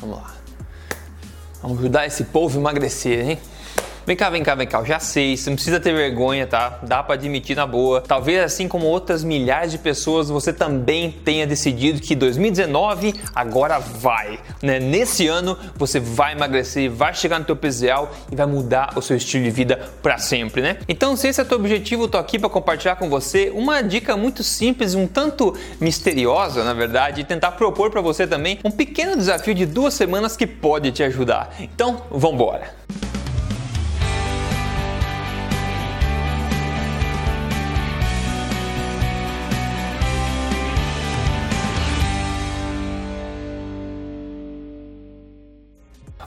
Vamos lá. Vamos ajudar esse povo a emagrecer, hein? Vem cá, vem cá, vem cá. Eu já sei, você não precisa ter vergonha, tá? Dá para admitir na boa. Talvez assim como outras milhares de pessoas, você também tenha decidido que 2019 agora vai, né? Nesse ano você vai emagrecer, vai chegar no teu peso ideal e vai mudar o seu estilo de vida para sempre, né? Então, se esse é o teu objetivo, eu tô aqui para compartilhar com você uma dica muito simples, um tanto misteriosa, na verdade, e tentar propor para você também um pequeno desafio de duas semanas que pode te ajudar. Então, vamos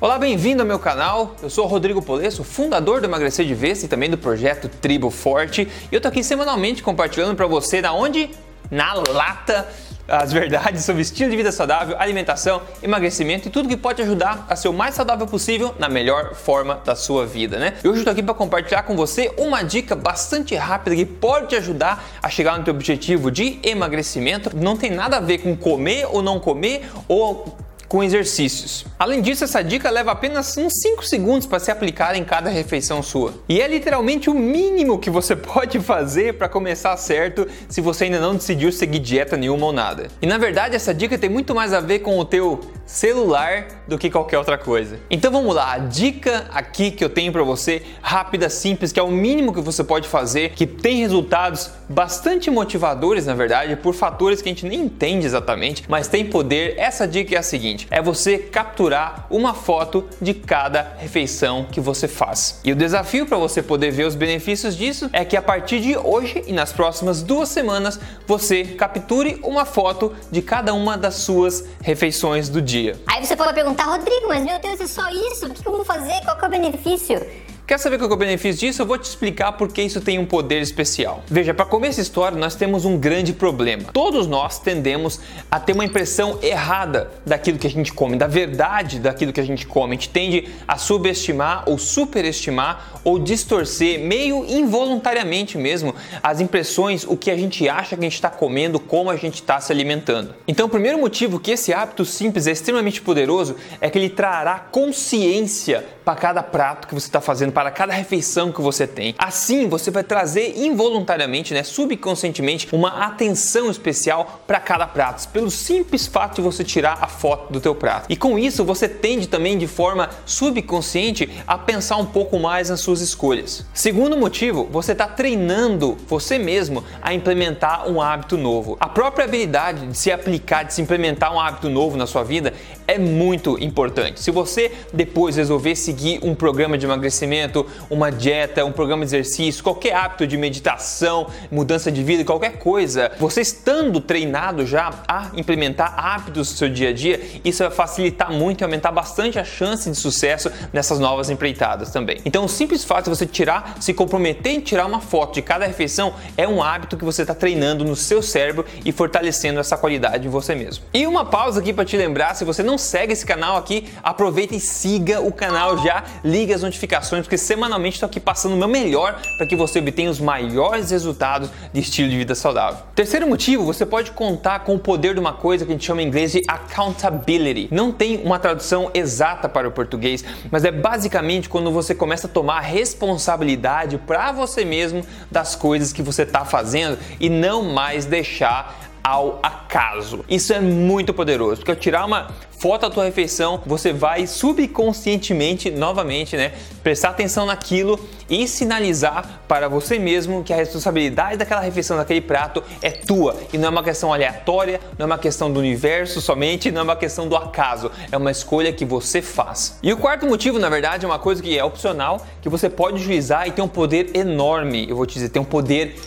Olá, bem-vindo ao meu canal. Eu sou Rodrigo Polesso, fundador do Emagrecer de Vez e também do projeto Tribo Forte. E eu tô aqui semanalmente compartilhando para você da onde? Na lata as verdades sobre estilo de vida saudável, alimentação, emagrecimento e tudo que pode ajudar a ser o mais saudável possível na melhor forma da sua vida, né? E hoje eu tô aqui para compartilhar com você uma dica bastante rápida que pode te ajudar a chegar no teu objetivo de emagrecimento. Não tem nada a ver com comer ou não comer ou com exercícios. Além disso, essa dica leva apenas uns 5 segundos para se aplicar em cada refeição sua. E é literalmente o mínimo que você pode fazer para começar certo se você ainda não decidiu seguir dieta nenhuma ou nada. E na verdade, essa dica tem muito mais a ver com o teu celular do que qualquer outra coisa. Então vamos lá, a dica aqui que eu tenho para você, rápida, simples, que é o mínimo que você pode fazer, que tem resultados bastante motivadores, na verdade, por fatores que a gente nem entende exatamente, mas tem poder. Essa dica é a seguinte: é você capturar uma foto de cada refeição que você faz. E o desafio para você poder ver os benefícios disso é que a partir de hoje e nas próximas duas semanas você capture uma foto de cada uma das suas refeições do dia. Aí você pode perguntar, Rodrigo, mas meu Deus, é só isso? O que eu vou fazer? Qual é o benefício? Quer saber qual é o benefício disso? Eu vou te explicar porque isso tem um poder especial. Veja, para começar essa história, nós temos um grande problema. Todos nós tendemos a ter uma impressão errada daquilo que a gente come, da verdade daquilo que a gente come. A gente tende a subestimar ou superestimar ou distorcer, meio involuntariamente mesmo, as impressões, o que a gente acha que a gente está comendo, como a gente está se alimentando. Então, o primeiro motivo que esse hábito simples é extremamente poderoso é que ele trará consciência para cada prato que você está fazendo, para cada refeição que você tem. Assim, você vai trazer involuntariamente, né, subconscientemente, uma atenção especial para cada prato, pelo simples fato de você tirar a foto do teu prato. E com isso, você tende também de forma subconsciente a pensar um pouco mais nas suas escolhas. Segundo motivo, você está treinando você mesmo a implementar um hábito novo. A própria habilidade de se aplicar, de se implementar um hábito novo na sua vida é muito importante. Se você depois resolver se seguir um programa de emagrecimento, uma dieta, um programa de exercício, qualquer hábito de meditação, mudança de vida, qualquer coisa, você estando treinado já a implementar hábitos no seu dia a dia, isso vai facilitar muito e aumentar bastante a chance de sucesso nessas novas empreitadas também. Então, o simples fato de você tirar, se comprometer em tirar uma foto de cada refeição é um hábito que você está treinando no seu cérebro e fortalecendo essa qualidade em você mesmo. E uma pausa aqui para te lembrar, se você não segue esse canal aqui, aproveita e siga o canal já ligue as notificações, porque semanalmente estou aqui passando o meu melhor para que você obtenha os maiores resultados de estilo de vida saudável. Terceiro motivo, você pode contar com o poder de uma coisa que a gente chama em inglês de accountability. Não tem uma tradução exata para o português, mas é basicamente quando você começa a tomar responsabilidade para você mesmo das coisas que você está fazendo e não mais deixar ao acaso. Isso é muito poderoso, porque ao tirar uma foto da tua refeição, você vai subconscientemente, novamente, né, prestar atenção naquilo e sinalizar para você mesmo que a responsabilidade daquela refeição, daquele prato é tua e não é uma questão aleatória, não é uma questão do universo somente, não é uma questão do acaso, é uma escolha que você faz. E o quarto motivo, na verdade, é uma coisa que é opcional, que você pode utilizar e tem um poder enorme. Eu vou te dizer, tem um poder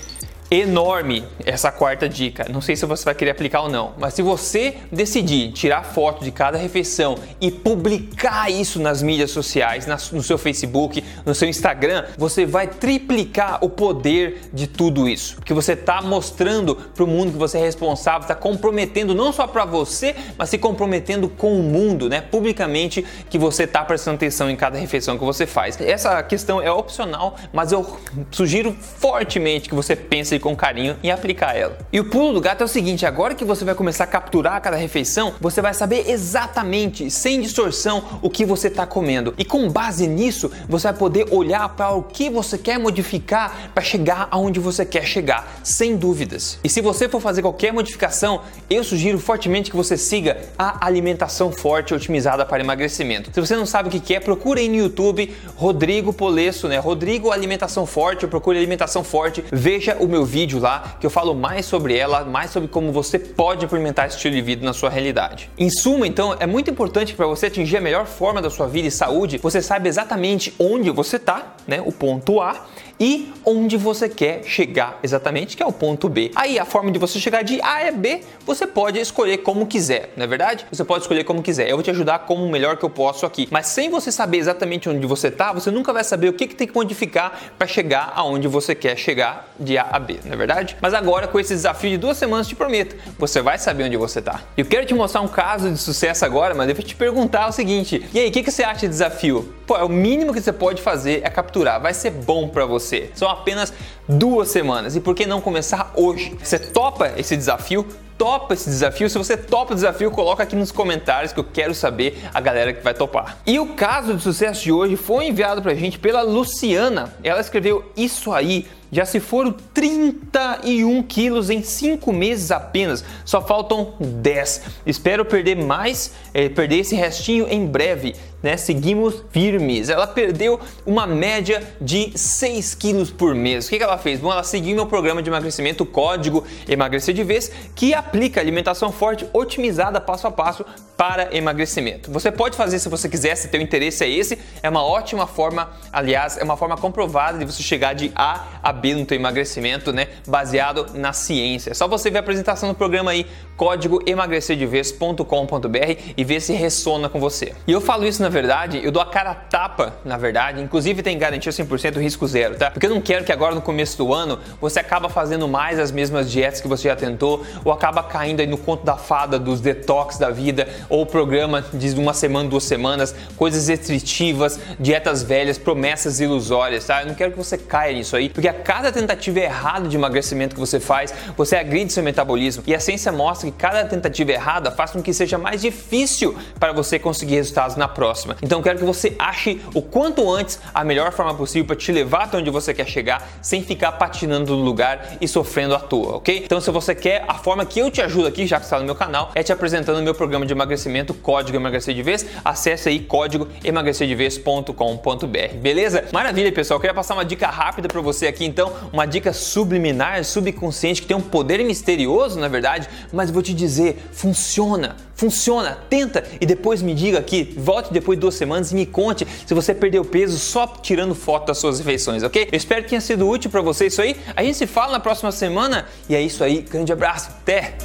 enorme essa quarta dica. Não sei se você vai querer aplicar ou não, mas se você decidir tirar foto de cada refeição e publicar isso nas mídias sociais, no seu Facebook, no seu Instagram, você vai triplicar o poder de tudo isso. Porque você está mostrando para o mundo que você é responsável, está comprometendo não só para você, mas se comprometendo com o mundo, né? Publicamente que você está prestando atenção em cada refeição que você faz. Essa questão é opcional, mas eu sugiro fortemente que você pense com carinho e aplicar ela. E o pulo do gato é o seguinte: agora que você vai começar a capturar cada refeição, você vai saber exatamente, sem distorção, o que você está comendo. E com base nisso, você vai poder olhar para o que você quer modificar para chegar aonde você quer chegar, sem dúvidas. E se você for fazer qualquer modificação, eu sugiro fortemente que você siga a alimentação forte otimizada para emagrecimento. Se você não sabe o que é, procure aí no YouTube Rodrigo Polesso, né? Rodrigo Alimentação Forte, procure Alimentação Forte, veja o meu vídeo lá que eu falo mais sobre ela, mais sobre como você pode implementar esse estilo de vida na sua realidade. Em suma, então, é muito importante para você atingir a melhor forma da sua vida e saúde, você sabe exatamente onde você está, né? O ponto A e onde você quer chegar exatamente, que é o ponto B. Aí a forma de você chegar de A a B, você pode escolher como quiser, não é verdade? Você pode escolher como quiser. Eu vou te ajudar como melhor que eu posso aqui. Mas sem você saber exatamente onde você está, você nunca vai saber o que, que tem que modificar para chegar aonde você quer chegar de A a B, não é verdade? Mas agora com esse desafio de duas semanas, te prometo, você vai saber onde você está. Eu quero te mostrar um caso de sucesso agora, mas eu vou te perguntar o seguinte: e aí, o que, que você acha de desafio? Pô, é o mínimo que você pode fazer é capturar. Vai ser bom para você. São apenas duas semanas. E por que não começar hoje? Você topa esse desafio? topa esse desafio? Se você topa o desafio, coloca aqui nos comentários que eu quero saber a galera que vai topar. E o caso de sucesso de hoje foi enviado pra gente pela Luciana. Ela escreveu isso aí. Já se foram 31 quilos em 5 meses apenas, só faltam 10. Espero perder mais, é, perder esse restinho em breve né, seguimos firmes. Ela perdeu uma média de 6 quilos por mês. O que, ela fez? Bom, ela seguiu meu programa de emagrecimento, código Emagrecer de Vez, que aplica alimentação forte otimizada passo a passo para emagrecimento. Você pode fazer se você quiser, se teu interesse é esse, é uma ótima forma, aliás, é uma forma comprovada de você chegar de A a B no teu emagrecimento, né, baseado na ciência. É só você ver a apresentação do programa aí, código emagrecerdevez.com.br e ver se ressona com você. E eu falo isso na verdade, eu dou a cara tapa, na verdade, inclusive tem garantia 100% risco zero, tá? Porque eu não quero que agora no começo do ano você acaba fazendo mais as mesmas dietas que você já tentou ou acaba caindo aí no conto da fada dos detox da vida ou programa de uma semana, duas semanas, coisas restritivas, dietas velhas, promessas ilusórias, tá? Eu não quero que você caia nisso aí, porque a cada tentativa errada de emagrecimento que você faz, você agride seu metabolismo e a ciência mostra que cada tentativa errada faz com que seja mais difícil para você conseguir resultados na próxima próxima. Então quero que você ache o quanto antes a melhor forma possível para te levar até onde você quer chegar sem ficar patinando no lugar e sofrendo à toa, ok? Então se você quer, a forma que eu te ajudo aqui, já que está no meu canal, é te apresentando o meu programa de emagrecimento, Código Emagrecer de Vez. Acesse aí código emagrecerdevez.com.br, beleza? Maravilha, pessoal. Eu queria passar uma dica rápida para você aqui, então, uma dica subliminar, subconsciente, que tem um poder misterioso, na verdade, mas vou te dizer, funciona, funciona, tenta e depois me diga aqui, volte depois de duas semanas e me conte se você perdeu peso só tirando foto das suas refeições, ok? Eu espero que tenha sido útil para você isso aí. A gente se fala na próxima semana e é isso aí. Grande abraço, até!